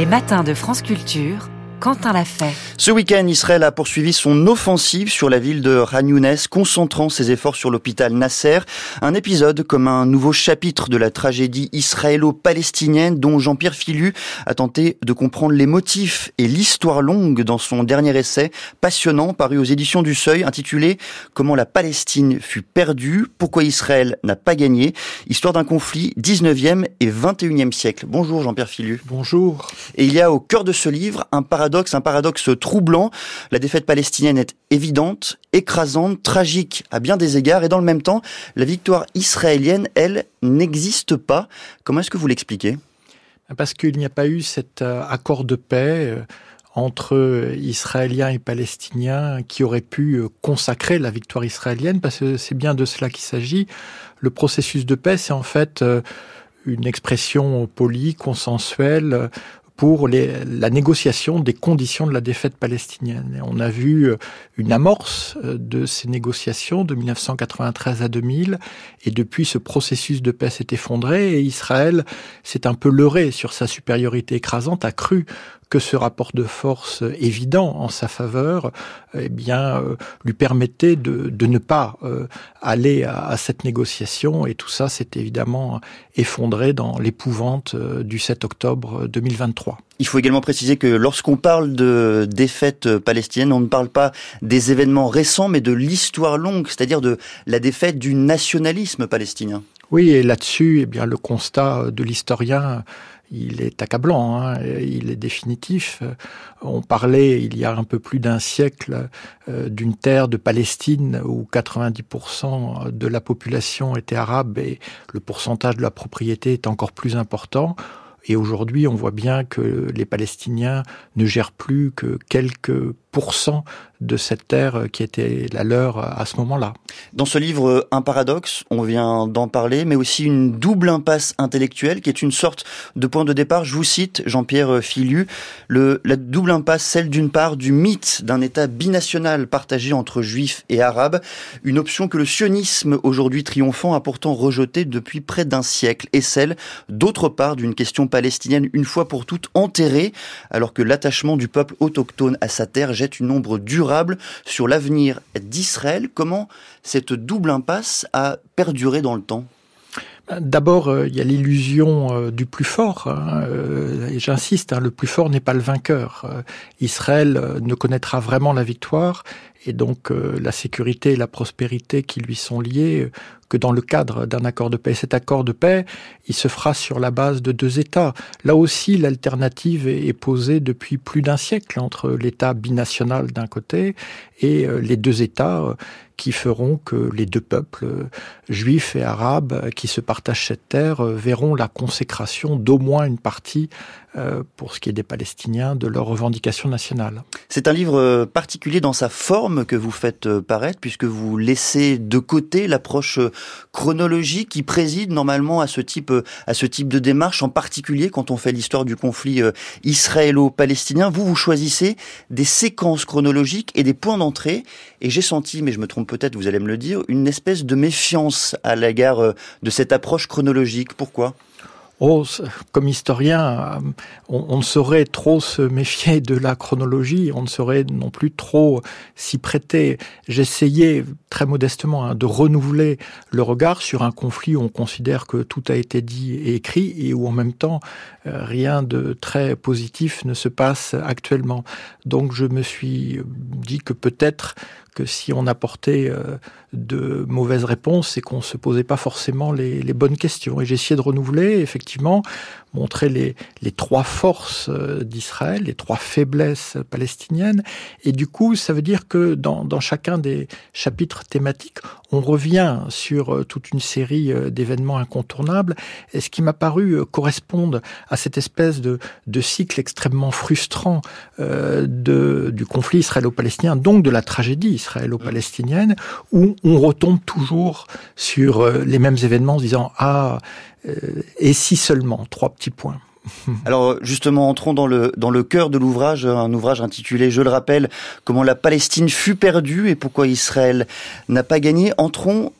Les matins de France Culture Quentin l'a fait. Ce week-end, Israël a poursuivi son offensive sur la ville de Khan concentrant ses efforts sur l'hôpital Nasser. Un épisode comme un nouveau chapitre de la tragédie israélo-palestinienne dont Jean-Pierre Filu a tenté de comprendre les motifs et l'histoire longue dans son dernier essai passionnant paru aux éditions du Seuil intitulé Comment la Palestine fut perdue, pourquoi Israël n'a pas gagné, histoire d'un conflit 19e et 21e siècle. Bonjour Jean-Pierre Filu. Bonjour. Et il y a au cœur de ce livre un paradoxe un paradoxe troublant. La défaite palestinienne est évidente, écrasante, tragique à bien des égards, et dans le même temps, la victoire israélienne, elle, n'existe pas. Comment est-ce que vous l'expliquez? Parce qu'il n'y a pas eu cet euh, accord de paix euh, entre Israéliens et Palestiniens qui aurait pu euh, consacrer la victoire israélienne, parce que c'est bien de cela qu'il s'agit. Le processus de paix, c'est en fait une expression polie, consensuelle, pour la négociation des conditions de la défaite palestinienne. on a vu euh, une amorce euh, de ces négociations de 1993 à 2000, et depuis ce processus de paix s'est effondré, et Israël s'est un peu leurré sur sa supériorité écrasante, a cru que ce rapport de force évident en sa faveur, eh bien, euh, lui permettait de, de ne pas euh, aller à, à, cette négociation. Et tout ça s'est évidemment effondré dans l'épouvante euh, du 7 octobre 2023. Il faut également préciser que lorsqu'on parle de défaite palestinienne, on ne parle pas des événements récents, mais de l'histoire longue, c'est-à-dire de la défaite du nationalisme palestinien. Oui, et là-dessus, eh bien, le constat de l'historien il est accablant, hein, il est définitif. On parlait il y a un peu plus d'un siècle euh, d'une terre de Palestine où 90% de la population était arabe et le pourcentage de la propriété est encore plus important. Et aujourd'hui, on voit bien que les Palestiniens ne gèrent plus que quelques de cette terre qui était la leur à ce moment-là. Dans ce livre, un paradoxe, on vient d'en parler, mais aussi une double impasse intellectuelle qui est une sorte de point de départ. Je vous cite Jean-Pierre Filu, le, la double impasse, celle d'une part du mythe d'un État binational partagé entre juifs et arabes, une option que le sionisme aujourd'hui triomphant a pourtant rejetée depuis près d'un siècle, et celle d'autre part d'une question palestinienne une fois pour toutes enterrée, alors que l'attachement du peuple autochtone à sa terre jette une ombre durable sur l'avenir d'Israël. Comment cette double impasse a perduré dans le temps? D'abord, euh, il y a l'illusion euh, du plus fort. Hein, euh, et j'insiste, hein, le plus fort n'est pas le vainqueur. Israël ne connaîtra vraiment la victoire et donc la sécurité et la prospérité qui lui sont liées que dans le cadre d'un accord de paix. Cet accord de paix, il se fera sur la base de deux États. Là aussi, l'alternative est posée depuis plus d'un siècle entre l'État binational d'un côté et les deux États qui feront que les deux peuples, juifs et arabes, qui se partagent cette terre, verront la consécration d'au moins une partie, euh, pour ce qui est des Palestiniens, de leurs revendications nationales. C'est un livre particulier dans sa forme que vous faites euh, paraître, puisque vous laissez de côté l'approche chronologique qui préside normalement à ce type, à ce type de démarche, en particulier quand on fait l'histoire du conflit euh, israélo-palestinien. Vous, vous choisissez des séquences chronologiques et des points d'entrée, et j'ai senti, mais je me trompe peut-être, vous allez me le dire, une espèce de méfiance à l'égard euh, de cette approche chronologique. Pourquoi? Oh, comme historien, euh, on, ne saurait trop se méfier de la chronologie, on ne saurait non plus trop s'y prêter. J'essayais très modestement hein, de renouveler le regard sur un conflit où on considère que tout a été dit et écrit et où en même temps euh, rien de très positif ne se passe actuellement. Donc je me suis dit que peut-être si on apportait euh, de mauvaises réponses, c'est qu'on se posait pas forcément les, les bonnes questions. Et j'ai essayé de renouveler, effectivement, montrer les, les trois forces euh, d'Israël, les trois faiblesses palestiniennes. Et du coup, ça veut dire que dans, dans chacun des chapitres thématiques, on revient sur euh, toute une série d'événements incontournables. Et ce qui m'a paru correspondre à cette espèce de, de cycle extrêmement frustrant euh, de, du conflit israélo-palestinien, donc de la tragédie israélo-palestinienne, où on retombe toujours sur euh, les mêmes événements en disant ah euh, et si seulement trois petits points. Alors justement, entrons dans le dans le cœur de l'ouvrage, un ouvrage intitulé, je le rappelle, comment la Palestine fut perdue et pourquoi Israël n'a pas gagné. Entrons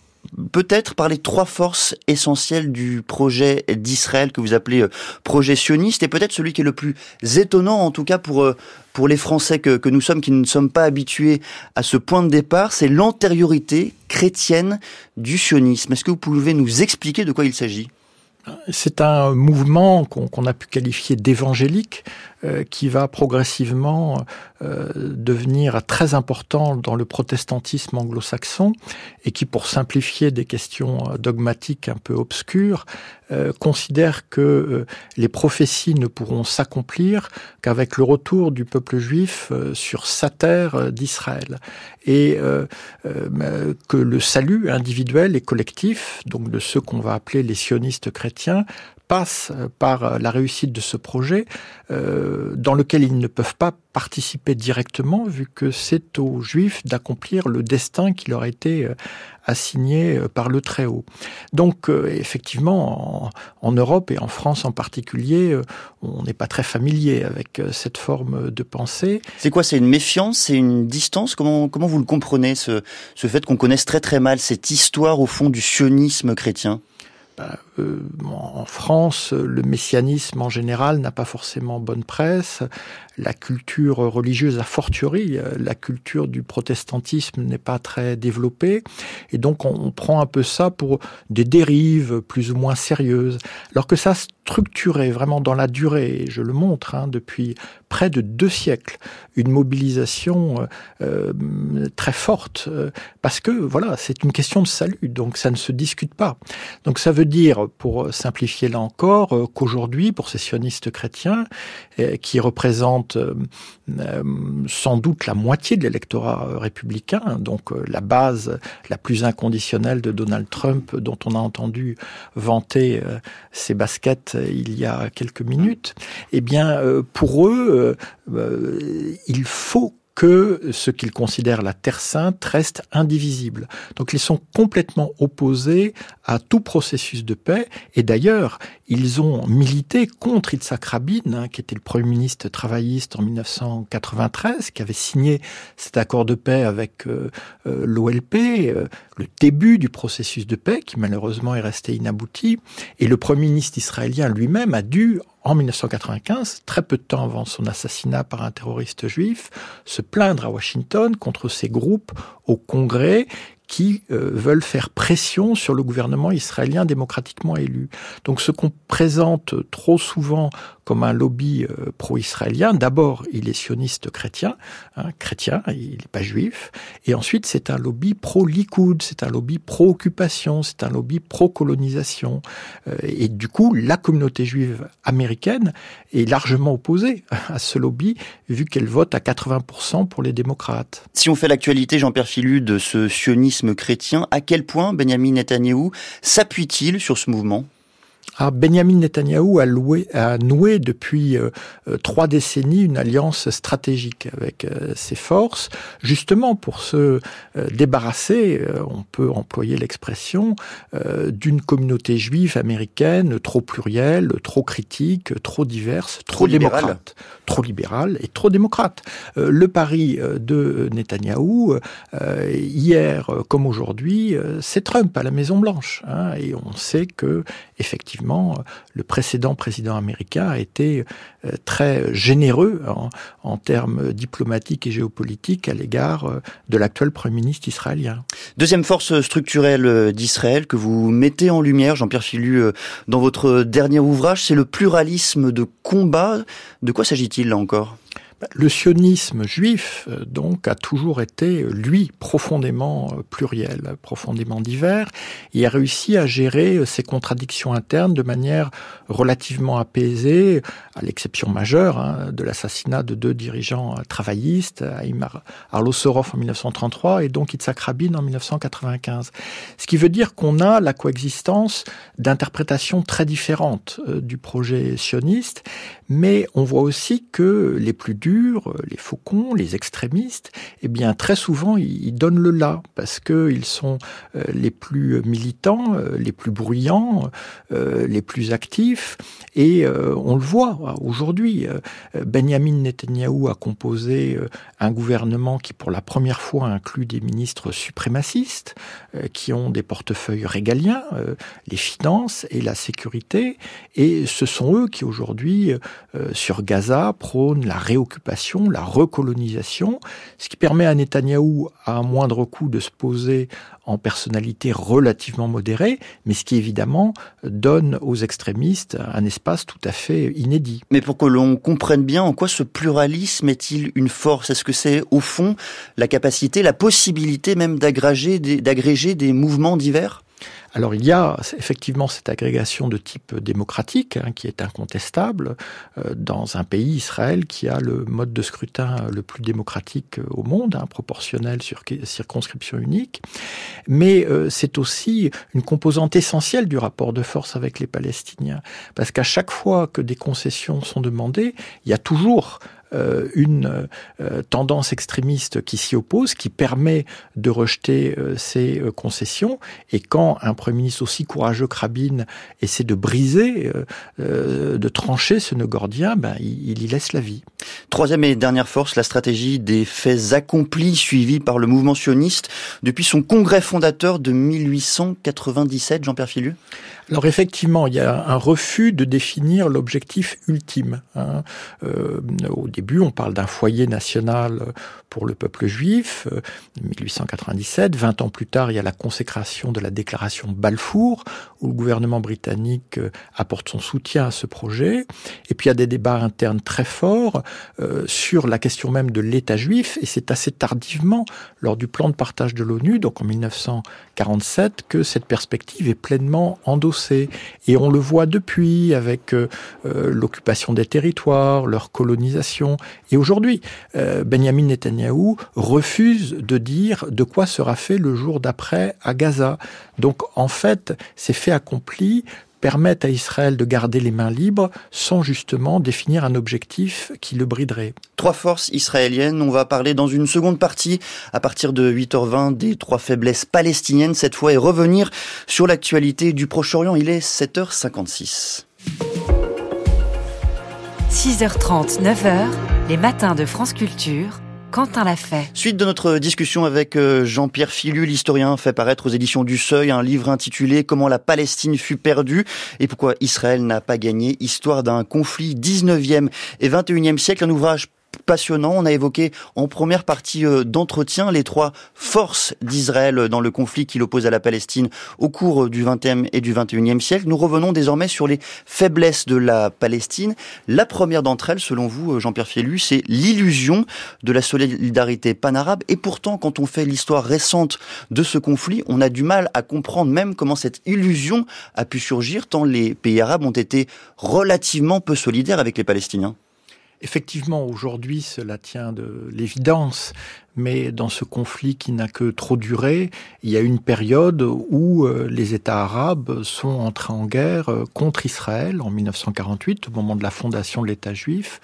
peut-être par les trois forces essentielles du projet d'Israël que vous appelez euh, projet sioniste et peut-être celui qui est le plus étonnant en tout cas pour euh, pour les Français que, que nous sommes qui ne sommes pas habitués à ce point de départ, c'est l'antériorité chrétienne du sionisme. Est-ce que vous pouvez nous expliquer de quoi il s'agit? C'est un mouvement qu'on a pu qualifier d'évangélique, euh, qui va progressivement euh, devenir très important dans le protestantisme anglo-saxon et qui, pour simplifier des questions dogmatiques un peu obscures, euh, considère que les prophéties ne pourront s'accomplir qu'avec le retour du peuple juif sur sa terre d'Israël. Et que le salut individuel et collectif, donc de ceux qu'on va appeler les sionistes chrétiens, passe par la réussite de ce projet euh, dans lequel ils ne peuvent pas participer directement vu que c'est aux Juifs d'accomplir le destin qui leur a été euh, assigné euh, par le Très-Haut. Donc effectivement, en, en, Europe et en France en particulier, on n'est pas très familier avec cette forme de pensée. C'est quoi C'est une méfiance C'est une distance? Comment, comment vous le comprenez, ce, ce fait qu'on connaisse très très mal cette histoire au fond du sionisme chrétien? Euh, en France, le messianisme en général n'a pas forcément bonne presse. La culture religieuse, a fortiori, euh, la culture du protestantisme n'est pas très développée. Et donc, on, prend un peu ça pour des dérives plus ou moins sérieuses. Alors que ça structurait vraiment dans la durée, et je le montre, hein, depuis près de deux siècles, une mobilisation euh, très forte, parce que voilà, c'est une question de salut, donc ça ne se discute pas. Donc ça veut dire pour simplifier là encore, euh, qu'aujourd'hui, pour ces sionistes chrétiens, euh, qui représentent euh, sans doute la moitié de l'électorat républicain, donc la base la plus inconditionnelle de Donald Trump, dont on a entendu vanter ses baskets il y a quelques minutes, eh bien, pour eux, il faut que ce qu'ils considèrent la Terre sainte reste indivisible. Donc ils sont complètement opposés à tout processus de paix. Et d'ailleurs, ils ont milité contre Yitzhak Rabin, hein, qui était le premier ministre travailliste en 1993, qui avait signé cet accord de paix avec euh, euh, l'OLP, euh, le début du processus de paix, qui malheureusement est resté inabouti. Et le premier ministre israélien lui-même a dû en 1995, très peu de temps avant son assassinat par un terroriste juif, se plaindre à Washington contre ces groupes au Congrès qui euh, veulent faire pression sur le gouvernement israélien démocratiquement élu. Donc ce qu'on présente trop souvent comme un lobby euh, pro-israélien, d'abord il est sioniste chrétien, hein, chrétien, il n'est pas juif, et ensuite c'est un lobby pro-Likoud, c'est un lobby pro-occupation, c'est un lobby pro-colonisation. Euh, et du coup, la communauté juive américaine est largement opposée à ce lobby, vu qu'elle vote à 80% pour les démocrates. Si on fait l'actualité, Jean-Pierre Filu, de ce chrétien, à quel point Benjamin Netanyahou s'appuie-t-il sur ce mouvement? Ah, Benjamin Netanyahou a, a noué depuis euh, euh, trois décennies une alliance stratégique avec euh, ses forces, justement pour se débarrasser, on peut employer l'expression, d'une communauté juive américaine trop plurielle, trop critique, trop diverse, trop, démocrate, trop libérale et trop démocrate. le pari de Netanyahou, hier comme aujourd'hui, c'est Trump à la Maison Blanche, hein, et on sait que effectivement euh, le précédent président américain a été euh, très généreux en, termes diplomatiques et géopolitiques à l'égard euh, de l'actuel Premier ministre israélien. Deuxième force structurelle d'Israël que vous mettez en lumière, Jean-Pierre Filu, dans votre dernier ouvrage, c'est le pluralisme de combat. De quoi s'agit-il là encore? Le sionisme juif, euh, donc, a toujours été, lui, profondément euh, pluriel, profondément divers, et a réussi à gérer euh, ses contradictions internes de manière relativement apaisée, à l'exception majeure hein, de l'assassinat de deux dirigeants travaillistes, Aymar Arlo Sorov en 1933 et donc Yitzhak Rabin en 1995. Ce qui veut dire qu'on a la coexistence d'interprétations très différentes du projet sioniste, mais on voit aussi que les plus durs durs, les faucons, les extrémistes, eh bien très souvent ils donnent le là parce qu'ils sont les plus militants, les plus bruyants, les plus actifs et on le voit aujourd'hui. Benjamin Netanyahu a composé un gouvernement qui pour la première fois inclut des ministres suprémacistes qui ont des portefeuilles régaliens, les finances et la sécurité et ce sont eux qui aujourd'hui, euh, sur Gaza, prônent la réoccupation, la recolonisation, ce qui permet à Netanyahou, à moindre coût, de se poser en personnalité relativement modérée, mais ce qui évidemment donne aux extrémistes un espace tout à fait inédit. Mais pour que l'on comprenne bien en quoi ce pluralisme est-il une force? Est-ce que c'est au fond la capacité, la possibilité même d'agréger des mouvements divers? Alors il y a effectivement cette agrégation de type démocratique hein, qui est incontestable euh, dans un pays, Israël, qui a le mode de scrutin le plus démocratique au monde, hein, proportionnel sur circonscription unique. Mais euh, c'est aussi une composante essentielle du rapport de force avec les Palestiniens. Parce qu'à chaque fois que des concessions sont demandées, il y a toujours euh, une euh, tendance extrémiste qui s'y oppose, qui permet de rejeter euh, ces concessions. Et quand un Premier ministre aussi courageux que Rabin essaie de briser, de trancher ce nœud gordien, ben, il, y laisse la vie. Troisième et dernière force, la stratégie des faits accomplis suivie par le mouvement sioniste depuis son congrès fondateur de 1897, Jean-Pierre Filu alors effectivement, il y a un refus de définir l'objectif ultime. Hein. Euh, au début, on parle d'un foyer national pour le peuple juif, 1897. Euh, 20 ans plus tard, il y a la consécration de la déclaration Balfour, où le gouvernement britannique euh, apporte son soutien à ce projet. Et puis il y a des débats internes très forts sur la question même de l'État juif, et c'est assez tardivement, lors du plan de partage de l'ONU, donc en 1947, que cette perspective est pleinement endossée et on le voit depuis avec euh, euh, l'occupation des territoires, leur colonisation. Et aujourd'hui, euh, Benjamin Netanyahou refuse de dire de quoi sera fait le jour d'après à Gaza. Donc en fait, c'est fait accompli permettent à Israël de garder les mains libres sans justement définir un objectif qui le briderait. Trois forces israéliennes, on va parler dans une seconde partie à partir de 8h20 des trois faiblesses palestiniennes cette fois et revenir sur l'actualité du Proche-Orient. Il est 7h56. 6h30, 9h, les matins de France Culture Quentin l'a fait. Suite de notre discussion avec euh, Jean-Pierre Filu, l'historien fait paraître aux éditions du Seuil un livre intitulé Comment la Palestine fut perdue et pourquoi Israël n'a pas gagné, histoire d'un conflit 19e et 21e siècle, un ouvrage passionnant. On a évoqué en première partie euh, d'entretien les trois forces d'Israël dans le conflit qui l'oppose à la Palestine au cours du XXe et du XXIe siècle. Nous revenons désormais sur les faiblesses de la Palestine. La première d'entre elles, selon vous, euh, Jean-Pierre Fielu, c'est l'illusion de la solidarité panarabe. Et pourtant, quand on fait l'histoire récente de ce conflit, on a du mal à comprendre même comment cette illusion a pu surgir tant les pays arabes ont été relativement peu solidaires avec les Palestiniens. Effectivement, aujourd'hui, cela tient de l'évidence, mais dans ce conflit qui n'a que trop duré, il y a une période où euh, les États arabes sont entrés en guerre euh, contre Israël en 1948, au moment de la fondation de l'État juif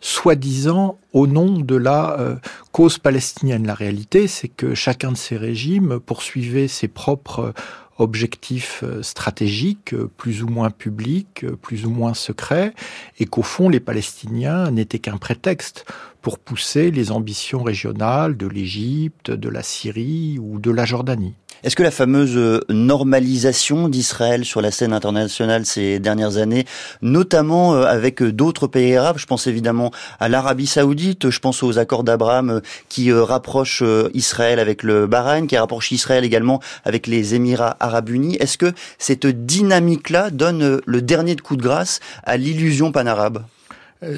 soi-disant au nom de la euh, cause palestinienne. La réalité, c'est que chacun de ces régimes poursuivait ses propres objectifs euh, stratégiques, euh, plus ou moins publics, euh, plus ou moins secrets, et qu'au fond, les Palestiniens n'étaient qu'un prétexte pour pousser les ambitions régionales de l'Égypte, de la Syrie ou de la Jordanie. Est-ce que la fameuse euh, normalisation d'Israël sur la scène internationale ces dernières années, notamment euh, avec euh, d'autres pays arabes, je pense évidemment à l'Arabie saoudite, je pense aux accords d'Abraham qui rapprochent Israël avec le Bahreïn, qui rapprochent Israël également avec les Émirats arabes unis, est-ce que cette dynamique-là donne le dernier coup de grâce à l'illusion panarabe?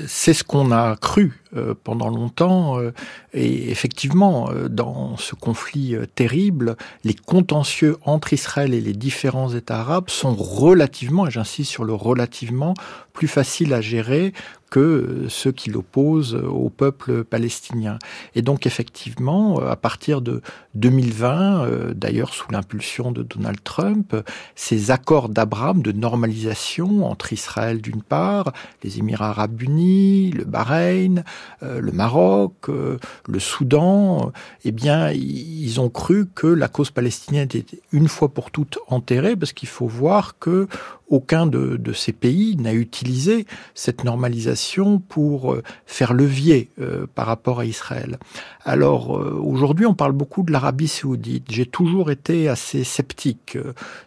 C'est ce qu'on a cru pendant longtemps. Euh, et effectivement, euh, dans ce conflit terrible, les contentieux entre Israël et les différents États arabes sont relativement, et j'insiste sur le relativement, plus faciles à gérer que ceux qui l'opposent au peuple palestinien. Et donc effectivement, à partir de 2020, d'ailleurs sous l'impulsion de Donald Trump, ces accords d'Abraham de normalisation entre Israël d'une part, les Émirats arabes unis, le Bahreïn, le Maroc, le Soudan, eh bien, ils ont cru que la cause palestinienne était une fois pour toutes enterrée, parce qu'il faut voir que aucun de, ces pays n'a utilisé cette normalisation pour euh, faire levier euh, par rapport à Israël. Alors euh, aujourd'hui, on parle beaucoup de l'Arabie saoudite. J'ai toujours été assez sceptique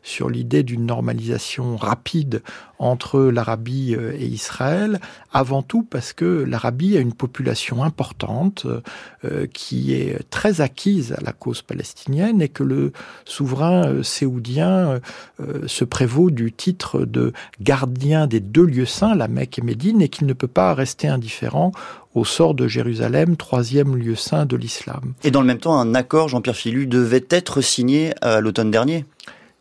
sur l'idée d'une normalisation rapide entre l'Arabie et Israël, avant tout parce que l'Arabie a une population importante qui est très acquise à la cause palestinienne et que le souverain saoudien se prévaut du titre de gardien des deux lieux saints, la Mecque et Médine, et qu'il ne peut pas rester indifférent au sort de Jérusalem, troisième lieu saint de l'islam. Et dans le même temps, un accord, Jean-Pierre Filu, devait être signé à l'automne dernier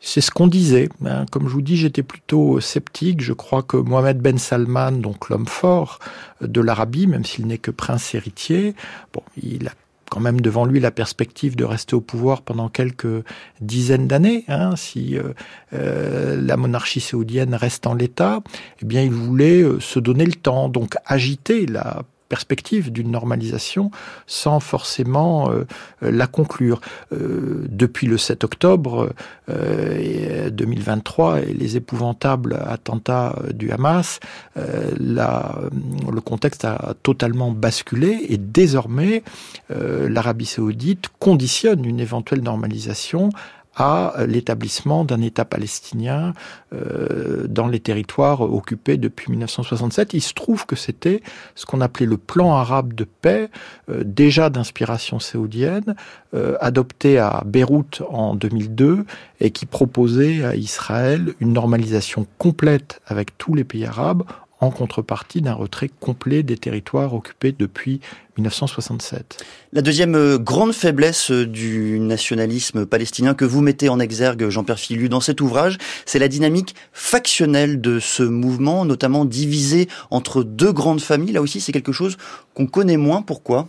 c'est ce qu'on disait. Hein. Comme je vous dis, j'étais plutôt sceptique. Je crois que Mohamed Ben Salman, donc l'homme fort de l'Arabie, même s'il n'est que prince héritier, bon, il a même devant lui la perspective de rester au pouvoir pendant quelques dizaines d'années, hein, si euh, euh, la monarchie saoudienne reste en l'état, eh bien il voulait euh, se donner le temps, donc agiter la perspective d'une normalisation sans forcément euh, la conclure. Euh, depuis le 7 octobre 2023 et les épouvantables attentats du Hamas, le contexte a totalement basculé et désormais l'Arabie saoudite conditionne une éventuelle normalisation à l'établissement d'un État palestinien euh, dans les territoires occupés depuis 1967. Il se trouve que c'était ce qu'on appelait le plan arabe de paix, euh, déjà d'inspiration saoudienne, euh, adopté à Beyrouth en 2002 et qui proposait à Israël une normalisation complète avec tous les pays arabes en contrepartie d'un retrait complet des territoires occupés depuis 1967. La deuxième euh, grande faiblesse euh, du nationalisme palestinien que vous mettez en exergue, Jean-Pierre Filu, dans cet ouvrage, c'est la dynamique factionnelle de ce mouvement, notamment divisé entre deux grandes familles. Là aussi, c'est quelque chose qu'on connaît moins. Pourquoi?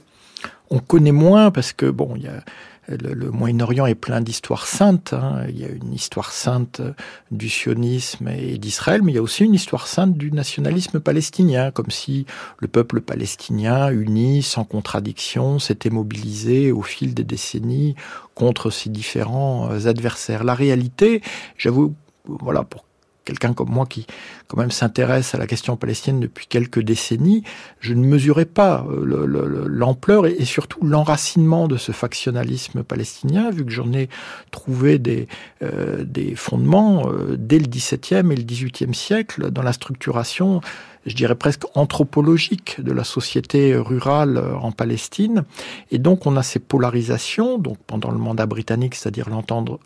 On connaît moins parce que, bon, il y a le, Moyen-Orient est plein d'histoires saintes. Hein. Il y a une histoire sainte du sionisme et d'Israël, mais il y a aussi une histoire sainte du nationalisme palestinien, comme si le peuple palestinien, uni, sans contradiction, s'était mobilisé au fil des décennies contre ses différents adversaires. La réalité, j'avoue, voilà, pour quelqu'un comme moi qui quand même s'intéresse à la question palestinienne depuis quelques décennies, je ne mesurais pas euh, l'ampleur et surtout l'enracinement de ce factionnalisme palestinien, vu que j'en ai trouvé des, euh, fondements euh, dès le XVIIe et le XVIIIe siècle dans la structuration je dirais presque anthropologique de la société rurale en Palestine. Et donc on a ces polarisations, donc pendant le mandat britannique, c'est-à-dire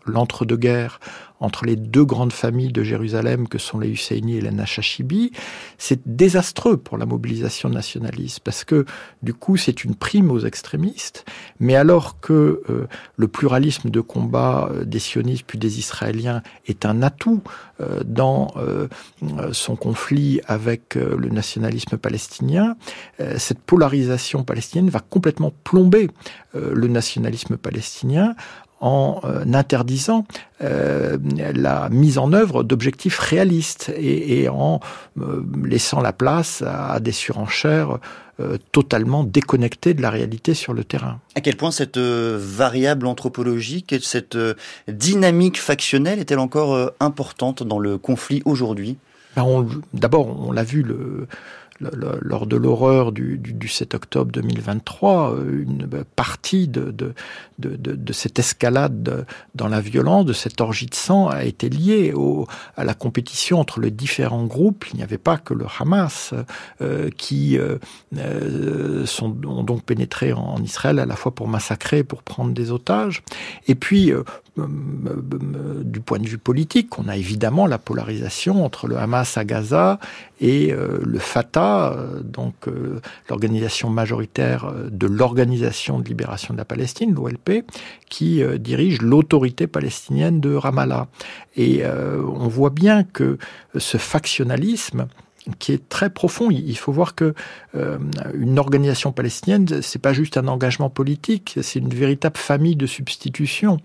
l'entre-deux-guerres entre les deux grandes familles de Jérusalem que sont les Husseini et les Nachachibi, c'est désastreux pour la mobilisation nationaliste parce que du coup c'est une prime aux extrémistes, mais alors que euh, le pluralisme de combat euh, des sionistes puis des Israéliens est un atout euh, dans son conflit avec le nationalisme palestinien, cette polarisation palestinienne va complètement plomber le nationalisme palestinien en euh, interdisant euh, la mise en œuvre d'objectifs réalistes et, en euh, laissant la place à, des surenchères totalement déconnectées de la réalité sur le terrain. À quel point cette variable anthropologique et cette dynamique factionnelle est-elle encore importante dans le conflit aujourd'hui? Ben, D'abord, on l'a vu, le, lors de l'horreur du, 7 octobre 2023, euh, une partie de, cette escalade dans la violence, de cette orgie de sang, a été liée à la compétition entre les différents groupes. Il n'y avait pas que le Hamas euh, qui euh, ont donc pénétré en Israël à la fois pour massacrer, pour prendre des otages. Et puis, du point de vue politique, on a évidemment la polarisation entre le Hamas à Gaza et le Fatah euh, donc euh, l'organisation majoritaire euh, de l'Organisation de libération de la Palestine, l'OLP, qui dirige l'autorité palestinienne de Ramallah. Et on voit bien que ce factionnalisme qui est très profond. Il faut voir que euh, une organisation palestinienne, c'est pas juste un engagement politique, c'est une véritable famille de substitution.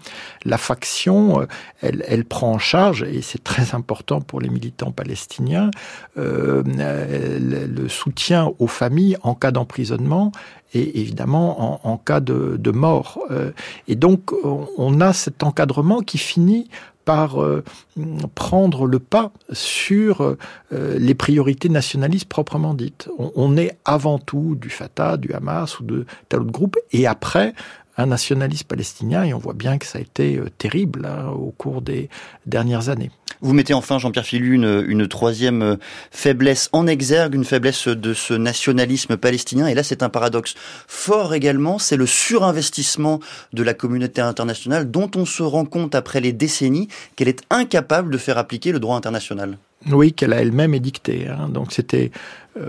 La faction, euh, elle, elle prend en charge, et c'est très important pour les militants palestiniens, euh, le, soutien aux familles en cas d'emprisonnement et évidemment en, cas de, de mort. Euh, et donc on a cet encadrement qui finit par euh, prendre le pas sur euh, les priorités nationalistes proprement dites. On, est avant tout du Fatah, du Hamas ou de tel autre groupe, et après un nationaliste palestinien, et on voit bien que ça a été euh, terrible hein, au cours des dernières années. Vous mettez enfin, Jean-Pierre Filu, une, une, troisième euh, faiblesse en exergue, une faiblesse de ce nationalisme palestinien. Et là, c'est un paradoxe fort également, c'est le surinvestissement de la communauté internationale dont on se rend compte après les décennies qu'elle est incapable de faire appliquer le droit international. Oui, qu'elle a elle-même édicté. Hein. Donc c'était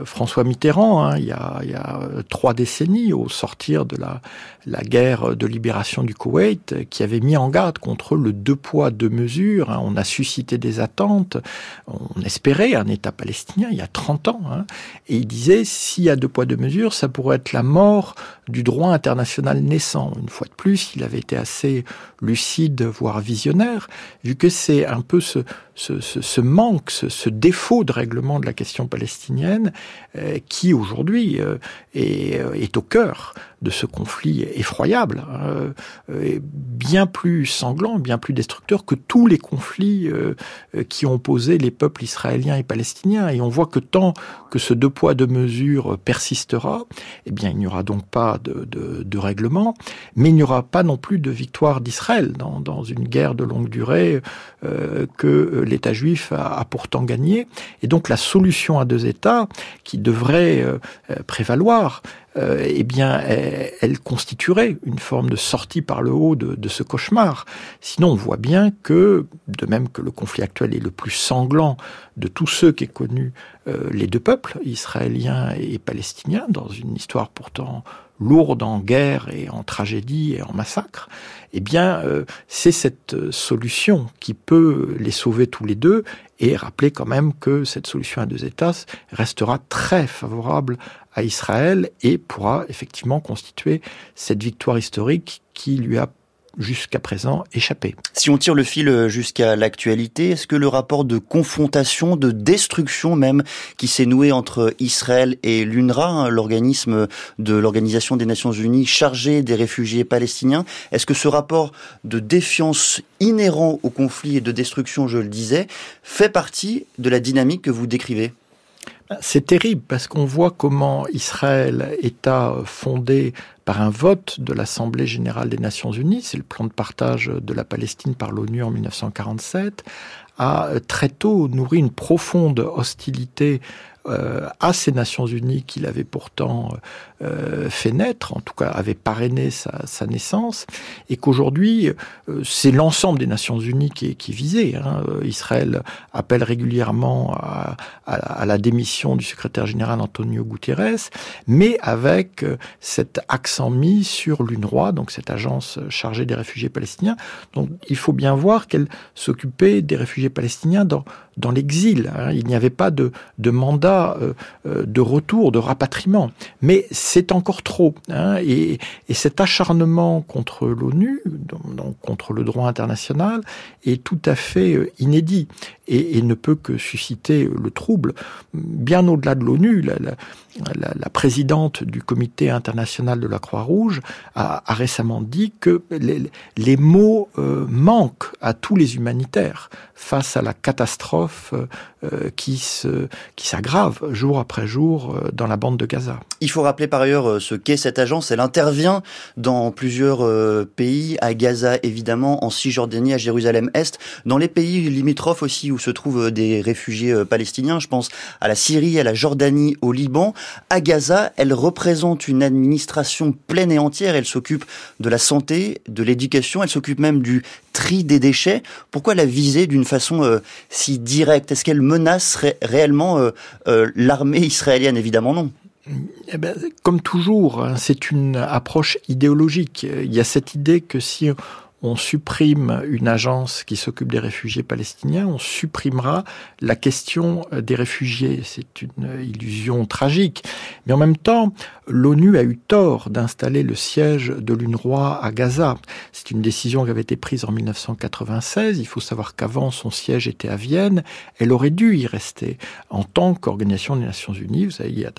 François Mitterrand, hein, il, y a, il, y a, euh, trois décennies, au sortir de la, la, guerre de libération du Koweït, qui avait mis en garde contre le deux poids, deux mesures. Hein. On a suscité des attentes, on espérait un État palestinien il y a 30 ans. Hein, et il disait, s'il y a deux poids, deux mesures, ça pourrait être la mort du droit international naissant. Une fois de plus, il avait été assez lucide, voire visionnaire, vu que c'est un peu ce, ce, ce, ce manque, ce, défaut de règlement de la question palestinienne euh, qui aujourd'hui euh, euh, est, au cœur de ce conflit effroyable, est bien plus sanglant, bien plus destructeur que tous les conflits qui ont opposé les peuples israéliens et palestiniens. Et on voit que tant que ce deux poids deux mesures persistera, eh bien il n'y aura donc pas de, règlement, mais il n'y aura pas non plus de victoire d'Israël dans, une guerre de longue durée euh, que l'État juif a, pourtant gagné. Et donc la solution à deux États, qui devrait euh, prévaloir, euh, eh bien, elle, elle, constituerait une forme de sortie par le haut de, de, ce cauchemar. Sinon, on voit bien que, de même que le conflit actuel est le plus sanglant de tous ceux qui aient connu euh, les deux peuples, israéliens et palestiniens, dans une histoire pourtant lourde en guerre et en tragédie et en massacre, eh bien, euh, c'est cette solution qui peut les sauver tous les deux et rappeler quand même que cette solution à deux États restera très favorable à Israël et pourra effectivement constituer cette victoire historique qui lui a jusqu'à présent échappé. Si on tire le fil jusqu'à l'actualité, est-ce que le rapport de confrontation, de destruction même, qui s'est noué entre Israël et l'UNRWA, hein, l'organisme de l'Organisation des Nations Unies chargé des réfugiés palestiniens, est-ce que ce rapport de défiance inhérent au conflit et de destruction, je le disais, fait partie de la dynamique que vous décrivez? C'est terrible parce qu'on voit comment Israël, État fondé par un vote de l'Assemblée générale des Nations unies, c'est le plan de partage de la Palestine par l'ONU en 1947, a très tôt nourri une profonde hostilité euh, à ces Nations Unies qu'il avait pourtant euh, fait naître, en tout cas avait parrainé sa, sa naissance, et qu'aujourd'hui euh, c'est l'ensemble des Nations Unies qui est, visé. Hein. Israël appelle régulièrement à, la démission du secrétaire général Antonio Guterres, mais avec cet accent mis sur l'UNRWA, donc cette agence chargée des réfugiés palestiniens. Donc il faut bien voir qu'elle s'occupait des réfugiés palestiniens dans l'exil. Hein. Il n'y avait pas de, mandat euh, euh, de retour, de rapatriement. Mais c'est encore trop. Hein. Et, et, cet acharnement contre l'ONU, donc contre le droit international, est tout à fait euh, inédit et, et ne peut que susciter le trouble. Bien au-delà de l'ONU, la, présidente du comité international de la Croix-Rouge a, récemment dit que les, mots euh, manquent à tous les humanitaires face à la catastrophe euh, qui se, qui s'aggrave jour après jour euh, dans la bande de Gaza. Il faut rappeler par ailleurs ce qu'est cette agence. Elle intervient dans plusieurs pays, à Gaza évidemment, en Cisjordanie, à Jérusalem-Est, dans les pays limitrophes aussi où se trouvent des réfugiés palestiniens. Je pense à la Syrie, à la Jordanie, au Liban. À Gaza, elle représente une administration pleine et entière. Elle s'occupe de la santé, de l'éducation, elle s'occupe même du tri des déchets. Pourquoi la viser d'une façon euh, si directe? Est-ce qu'elle menace ré réellement euh, euh, l'armée israélienne? Évidemment non. Eh ben, comme toujours, hein, c'est une approche idéologique. Il y a cette idée que si on supprime une agence qui s'occupe des réfugiés palestiniens, on supprimera la question des réfugiés. C'est une illusion tragique. Mais en même temps, l'ONU a eu tort d'installer le siège de l'UNRWA à Gaza. C'est une décision qui avait été prise en 1996. Il faut savoir qu'avant, son siège était à Vienne. Elle aurait dû y rester en tant qu'organisation des Nations Unies. Vous savez, il y a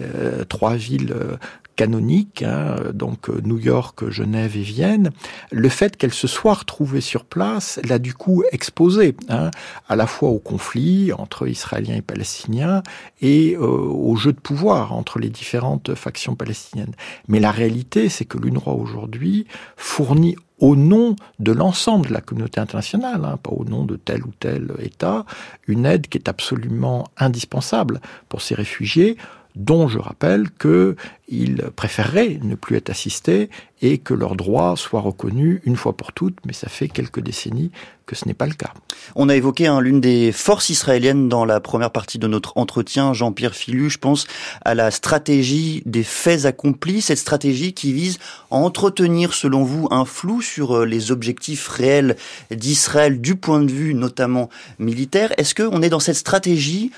euh, trois villes euh, canoniques, hein, donc euh, New York, Genève et Vienne, le fait qu'elle se soit retrouvée sur place l'a du coup exposée hein, à la fois au conflit entre Israéliens et Palestiniens et au jeu de pouvoir entre les différentes factions palestiniennes. Mais la réalité, c'est que l'UNRWA aujourd'hui fournit au nom de l'ensemble de la communauté internationale, hein, pas au nom de tel ou tel État, une aide qui est absolument indispensable pour ces réfugiés dont je rappelle qu'ils préféreraient ne plus être assistés et que leurs droits soient reconnus une fois pour toutes, mais ça fait quelques décennies que ce n'est pas le cas. On a évoqué hein, l'une des forces israéliennes dans la première partie de notre entretien, Jean-Pierre Filu, je pense à la stratégie des faits accomplis, cette stratégie qui vise à entretenir, selon vous, un flou sur euh, les objectifs réels d'Israël du point de vue notamment militaire. Est-ce qu'on est dans cette stratégie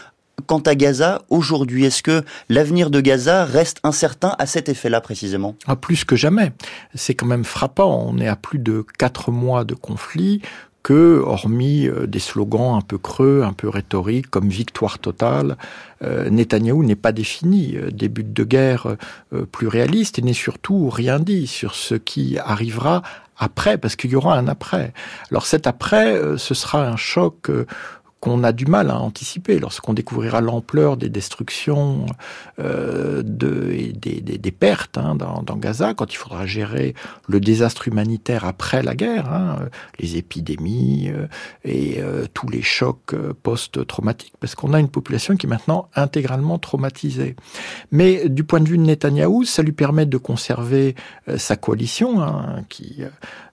quant à Gaza aujourd'hui Est-ce que l'avenir de Gaza reste incertain à cet effet-là précisément? Ah, Plus que jamais. C'est quand même frappant. On est à plus de quatre mois de conflit que, hormis euh, des slogans un peu creux, un peu rhétoriques, comme victoire totale, euh, Netanyahou n'est pas défini euh, des de guerre plus réalistes et n'est surtout rien dit sur ce qui arrivera après, parce qu'il y aura un après. Alors cet après, ce sera un choc qu'on a du mal à anticiper lorsqu'on découvrira l'ampleur des destructions, euh, de, des, des, des pertes hein, dans, dans, Gaza, quand il faudra gérer le désastre humanitaire après la guerre, hein, les épidémies euh, et euh, tous les chocs euh, post-traumatiques, parce qu'on a une population qui est maintenant intégralement traumatisée. Mais du point de vue de Netanyahou, ça lui permet de conserver sa coalition, hein, qui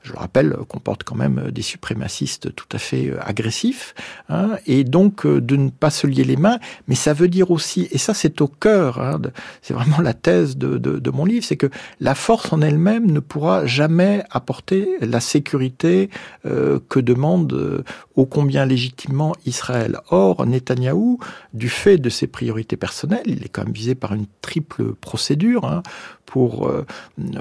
je le rappelle, comporte quand même des suprémacistes tout à fait euh, agressifs, hein, et donc euh, de ne pas se lier les mains. Mais ça veut dire aussi, et ça c'est au cœur, hein, c'est vraiment la thèse de, mon livre, c'est que la force en elle-même ne pourra jamais apporter la sécurité euh, que demande euh, ô combien légitimement Israël. Or, Netanyahou, du fait de ses priorités personnelles, il est quand même visé par une triple procédure, hein, pour euh,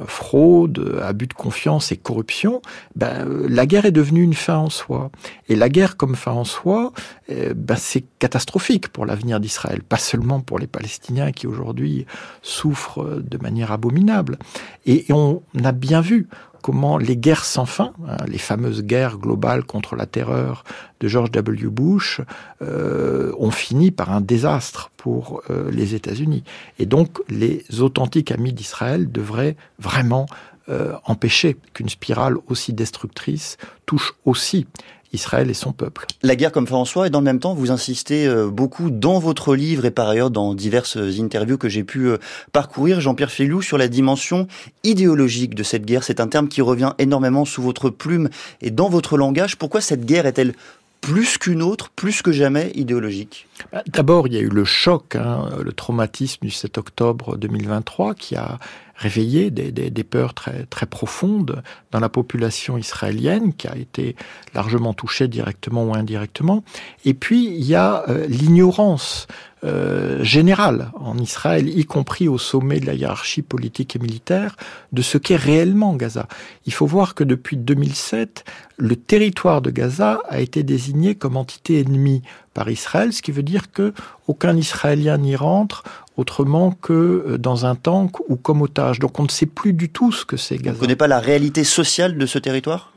fraude, abus de confiance et corruption, ben, la guerre est devenue une fin en soi. Et la guerre comme fin en soi, euh, ben, c'est catastrophique pour l'avenir d'Israël, pas seulement pour les Palestiniens qui aujourd'hui souffrent de manière abominable. Et on a bien vu comment les guerres sans fin, hein, les fameuses guerres globales contre la terreur de George W. Bush, euh, ont fini par un désastre pour euh, les États-Unis. Et donc les authentiques amis d'Israël devraient vraiment euh, empêcher qu'une spirale aussi destructrice touche aussi Israël et son peuple. La guerre comme François, et dans le même temps, vous insistez euh, beaucoup dans votre livre et par ailleurs dans diverses interviews que j'ai pu euh, parcourir, Jean-Pierre Filou, sur la dimension idéologique de cette guerre. C'est un terme qui revient énormément sous votre plume et dans votre langage. Pourquoi cette guerre est-elle plus qu'une autre, plus que jamais idéologique? D'abord, il y a eu le choc, hein, le traumatisme du 7 octobre 2023 qui a réveillé des, peurs très, très profondes dans la population israélienne qui a été largement touchée directement ou indirectement. Et puis, il y a euh, l'ignorance euh, générale en Israël, y compris au sommet de la hiérarchie politique et militaire, de ce qu'est réellement Gaza. Il faut voir que depuis 2007, le territoire de Gaza a été désigné comme entité ennemie par Israël, ce qui veut dire que aucun Israélien n'y rentre autrement que euh, dans un tank ou comme otage. Donc on ne sait plus du tout ce que c'est Gaza. On ne connaît pas la réalité sociale de ce territoire?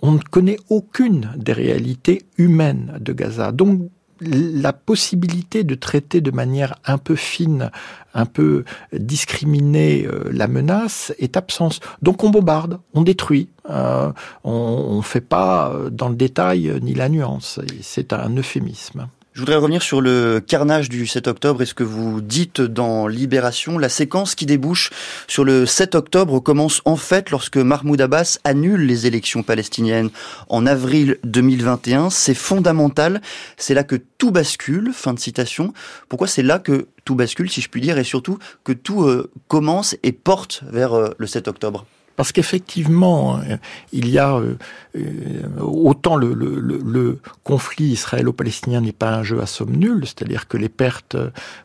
On ne connaît aucune des réalités humaines de Gaza. Donc la possibilité de traiter de manière un peu fine, un peu discriminée euh, la menace est absente. Donc on bombarde, on détruit, euh, on ne fait pas dans le détail ni la nuance. C'est un euphémisme. Je voudrais revenir sur le carnage du 7 octobre et ce que vous dites dans Libération. La séquence qui débouche sur le 7 octobre commence en fait lorsque Mahmoud Abbas annule les élections palestiniennes en avril 2021. C'est fondamental. C'est là que tout bascule. Fin de citation. Pourquoi c'est là que tout bascule, si je puis dire, et surtout que tout euh, commence et porte vers euh, le 7 octobre? Parce qu'effectivement, il y a autant le, le, le conflit israélo-palestinien n'est pas un jeu à somme nulle, c'est-à-dire que les pertes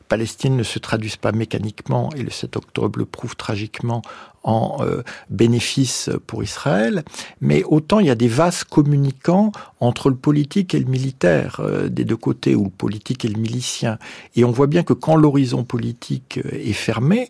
palestiniennes ne se traduisent pas mécaniquement, et le 7 octobre le prouve tragiquement, en euh, bénéfice pour Israël, mais autant il y a des vases communicants entre le politique et le militaire euh, des deux côtés, ou le politique et le milicien. Et on voit bien que quand l'horizon politique euh, est fermé,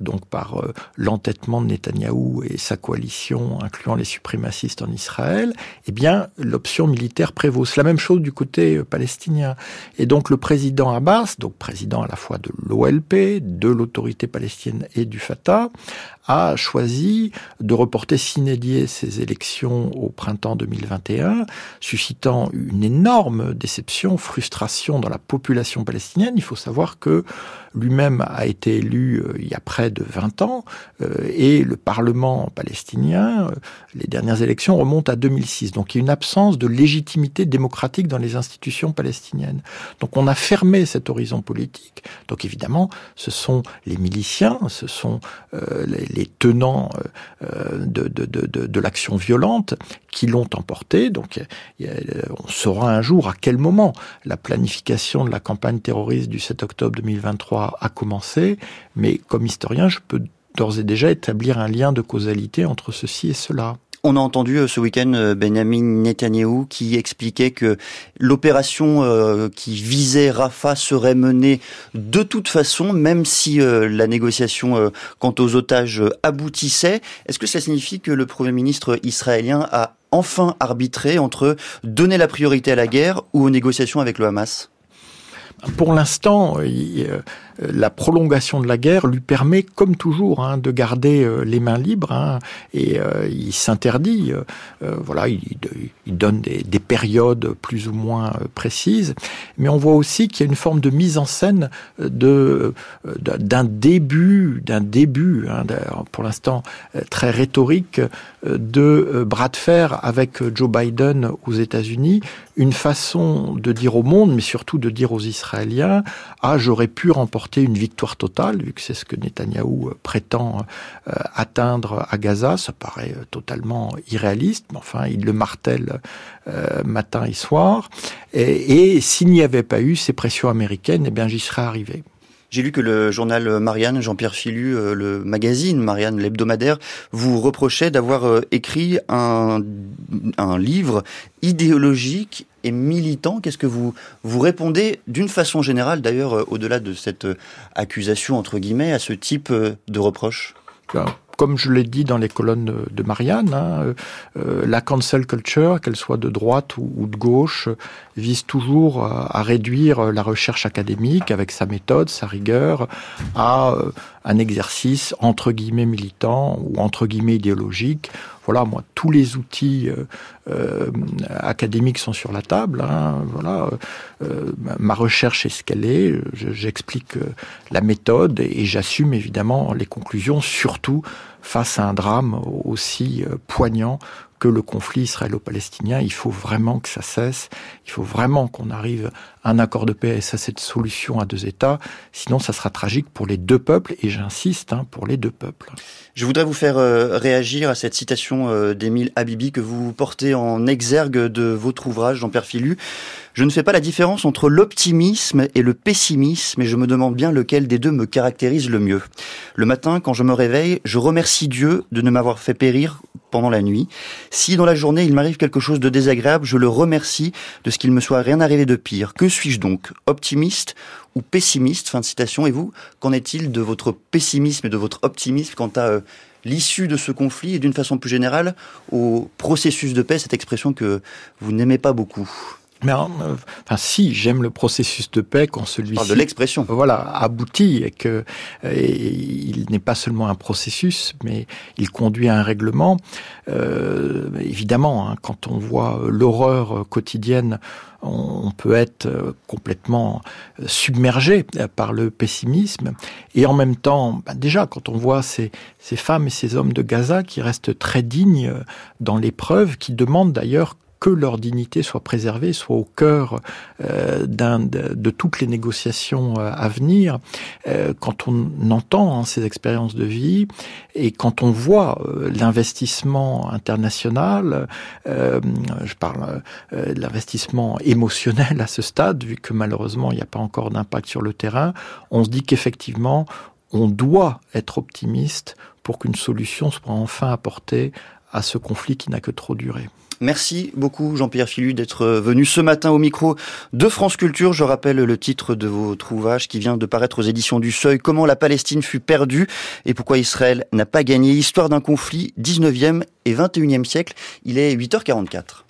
donc par l'entêtement de Netanyahou et sa coalition, incluant les suprémacistes en Israël, eh bien l'option militaire prévaut. C'est la même chose du côté palestinien. Et donc le président Abbas, donc président à la fois de l'OLP, de l'autorité palestinienne et du Fatah, a choisi de reporter s'inédier ces élections au printemps 2021, suscitant une énorme déception, frustration dans la population palestinienne. Il faut savoir que lui-même a été élu euh, il y a près de 20 ans euh, et le Parlement palestinien, euh, les dernières élections remontent à 2006. Donc il y a une absence de légitimité démocratique dans les institutions palestiniennes. Donc on a fermé cet horizon politique. Donc évidemment, ce sont les miliciens, ce sont les, tenants de, de, l'action violente qui l'ont emporté. Donc on saura un jour à quel moment la planification de la campagne terroriste du 7 octobre 2023 a commencé, mais comme historien, je peux d'ores et déjà établir un lien de causalité entre ceci et cela. On a entendu euh, ce week-end euh, Benjamin Netanyahu qui expliquait que l'opération euh, qui visait Rafah serait menée de toute façon, même si la négociation quant aux otages aboutissait. Est-ce que ça signifie que le Premier ministre israélien a enfin arbitré entre donner la priorité à la guerre ou aux négociations avec le Hamas? Pour l'instant, euh, la prolongation de la guerre lui permet, comme toujours, hein, de garder euh, les mains libres. Hein, et euh, il s'interdit, voilà, il, donne des, des, périodes plus ou moins précises. Mais on voit aussi qu'il y a une forme de mise en scène d'un début, d'un début, hein, pour l'instant très rhétorique, de bras de fer avec Joe Biden aux États-Unis, une façon de dire au monde, mais surtout de dire aux Israéliens, ah j'aurais pu remporter une victoire totale, vu que c'est ce que Netanyahou euh, prétend euh, atteindre à Gaza. Ça paraît euh, totalement irréaliste, mais enfin, il le martèle matin et soir. Et, s'il n'y avait pas eu ces pressions américaines, eh bien, j'y serais arrivé. J'ai lu que le journal Marianne, Jean-Pierre Filu, le magazine Marianne, l'hebdomadaire, vous reprochait d'avoir écrit un, un livre idéologique et militant. Qu'est-ce que vous vous répondez d'une façon générale, d'ailleurs, euh, au-delà de cette euh, accusation entre guillemets, à ce type euh, de reproche? Comme je l'ai dit dans les colonnes de Marianne, hein, la cancel culture, qu'elle soit de droite ou, de gauche, vise toujours à, réduire la recherche académique avec sa méthode, sa rigueur, à un exercice entre guillemets militant ou entre guillemets idéologique voilà, moi, tous les outils euh, euh, académiques sont sur la table. Hein, voilà, euh, ma recherche est ce qu'elle est. J'explique la méthode et j'assume évidemment les conclusions, surtout face à un drame aussi poignant que le conflit israélo-palestinien. Il faut vraiment que ça cesse. Il faut vraiment qu'on arrive un accord de paix et à cette solution à deux États. Sinon, ça sera tragique pour les deux peuples et j'insiste, hein, pour les deux peuples. Je voudrais vous faire euh, réagir à cette citation euh, d'Émile Habibi que vous portez en exergue de votre ouvrage, Jean-Pierre Filu. Je ne fais pas la différence entre l'optimisme et le pessimisme et je me demande bien lequel des deux me caractérise le mieux. Le matin, quand je me réveille, je remercie Dieu de ne m'avoir fait périr pendant la nuit. Si dans la journée il m'arrive quelque chose de désagréable, je le remercie de ce qu'il me soit rien arrivé de pire. Suis-je donc Optimiste ou pessimiste? Fin de citation. Et vous, qu'en est-il de votre pessimisme et de votre optimisme quant à euh, l'issue de ce conflit? Et d'une façon plus générale au processus de paix, cette expression que vous n'aimez pas beaucoup mais euh, enfin, si j'aime le processus de paix quand celui-ci de l'expression. voilà aboutit et que il n'est pas seulement un processus mais il conduit à un règlement euh, évidemment hein, quand on voit l'horreur quotidienne on peut être euh, complètement submergé par le pessimisme. Et en même temps bah, déjà quand on voit ces, ces femmes et ces hommes de Gaza qui restent très dignes dans l'épreuve qui demandent d'ailleurs que leur dignité soit préservée, soit au cœur euh, de, toutes les négociations euh, à venir. Euh, quand on entend hein, ces expériences de vie et quand on voit l'investissement international, je parle de l'investissement émotionnel à ce stade, vu que malheureusement il n'y a pas encore d'impact sur le terrain, on se dit qu'effectivement on doit être optimiste pour qu'une solution soit enfin apportée à ce conflit qui n'a que trop duré. Merci beaucoup Jean-Pierre Filu d'être venu ce matin au micro de France Culture. Je rappelle le titre de votre ouvrage qui vient de paraître aux éditions du Seuil, Comment la Palestine fut perdue et pourquoi Israël n'a pas gagné. Histoire d'un conflit 19e et 21e siècle. Il est 8h44.